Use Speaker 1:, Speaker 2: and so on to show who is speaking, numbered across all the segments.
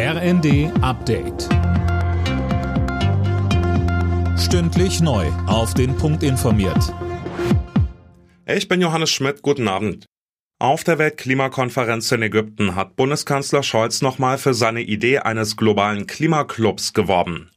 Speaker 1: RND Update. Stündlich neu. Auf den Punkt informiert.
Speaker 2: Ich bin Johannes Schmidt. Guten Abend. Auf der Weltklimakonferenz in Ägypten hat Bundeskanzler Scholz nochmal für seine Idee eines globalen Klimaclubs geworben.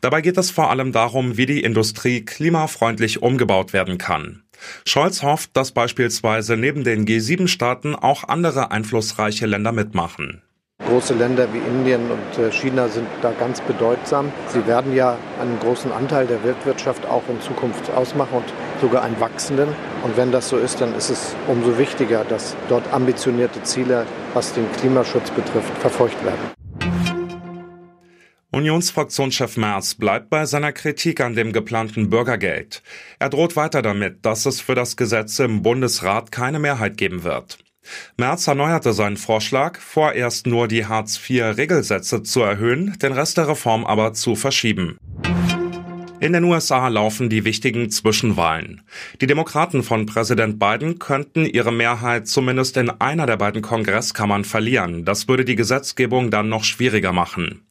Speaker 2: Dabei geht es vor allem darum, wie die Industrie klimafreundlich umgebaut werden kann. Scholz hofft, dass beispielsweise neben den G7-Staaten auch andere einflussreiche Länder mitmachen.
Speaker 3: Große Länder wie Indien und äh, China sind da ganz bedeutsam. Sie werden ja einen großen Anteil der Weltwirtschaft auch in Zukunft ausmachen und sogar einen wachsenden. Und wenn das so ist, dann ist es umso wichtiger, dass dort ambitionierte Ziele, was den Klimaschutz betrifft, verfolgt werden.
Speaker 2: Unionsfraktionschef Merz bleibt bei seiner Kritik an dem geplanten Bürgergeld. Er droht weiter damit, dass es für das Gesetz im Bundesrat keine Mehrheit geben wird. Merz erneuerte seinen Vorschlag, vorerst nur die Hartz-IV-Regelsätze zu erhöhen, den Rest der Reform aber zu verschieben. In den USA laufen die wichtigen Zwischenwahlen. Die Demokraten von Präsident Biden könnten ihre Mehrheit zumindest in einer der beiden Kongresskammern verlieren. Das würde die Gesetzgebung dann noch schwieriger machen.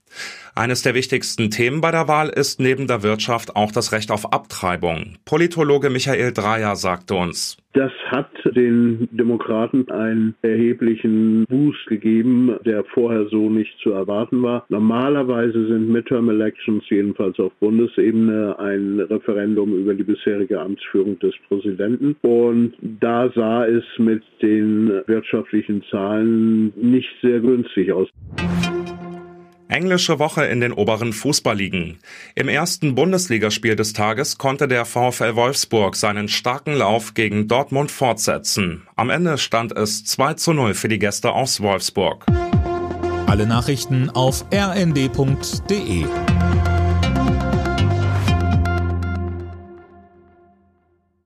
Speaker 2: Eines der wichtigsten Themen bei der Wahl ist neben der Wirtschaft auch das Recht auf Abtreibung. Politologe Michael Dreyer sagte uns.
Speaker 4: Das hat den Demokraten einen erheblichen Boost gegeben, der vorher so nicht zu erwarten war. Normalerweise sind Midterm Elections jedenfalls auf Bundesebene ein Referendum über die bisherige Amtsführung des Präsidenten. Und da sah es mit den wirtschaftlichen Zahlen nicht sehr günstig aus.
Speaker 2: Englische Woche in den oberen Fußballligen. Im ersten Bundesligaspiel des Tages konnte der VfL Wolfsburg seinen starken Lauf gegen Dortmund fortsetzen. Am Ende stand es 2 zu 0 für die Gäste aus Wolfsburg.
Speaker 1: Alle Nachrichten auf rnd.de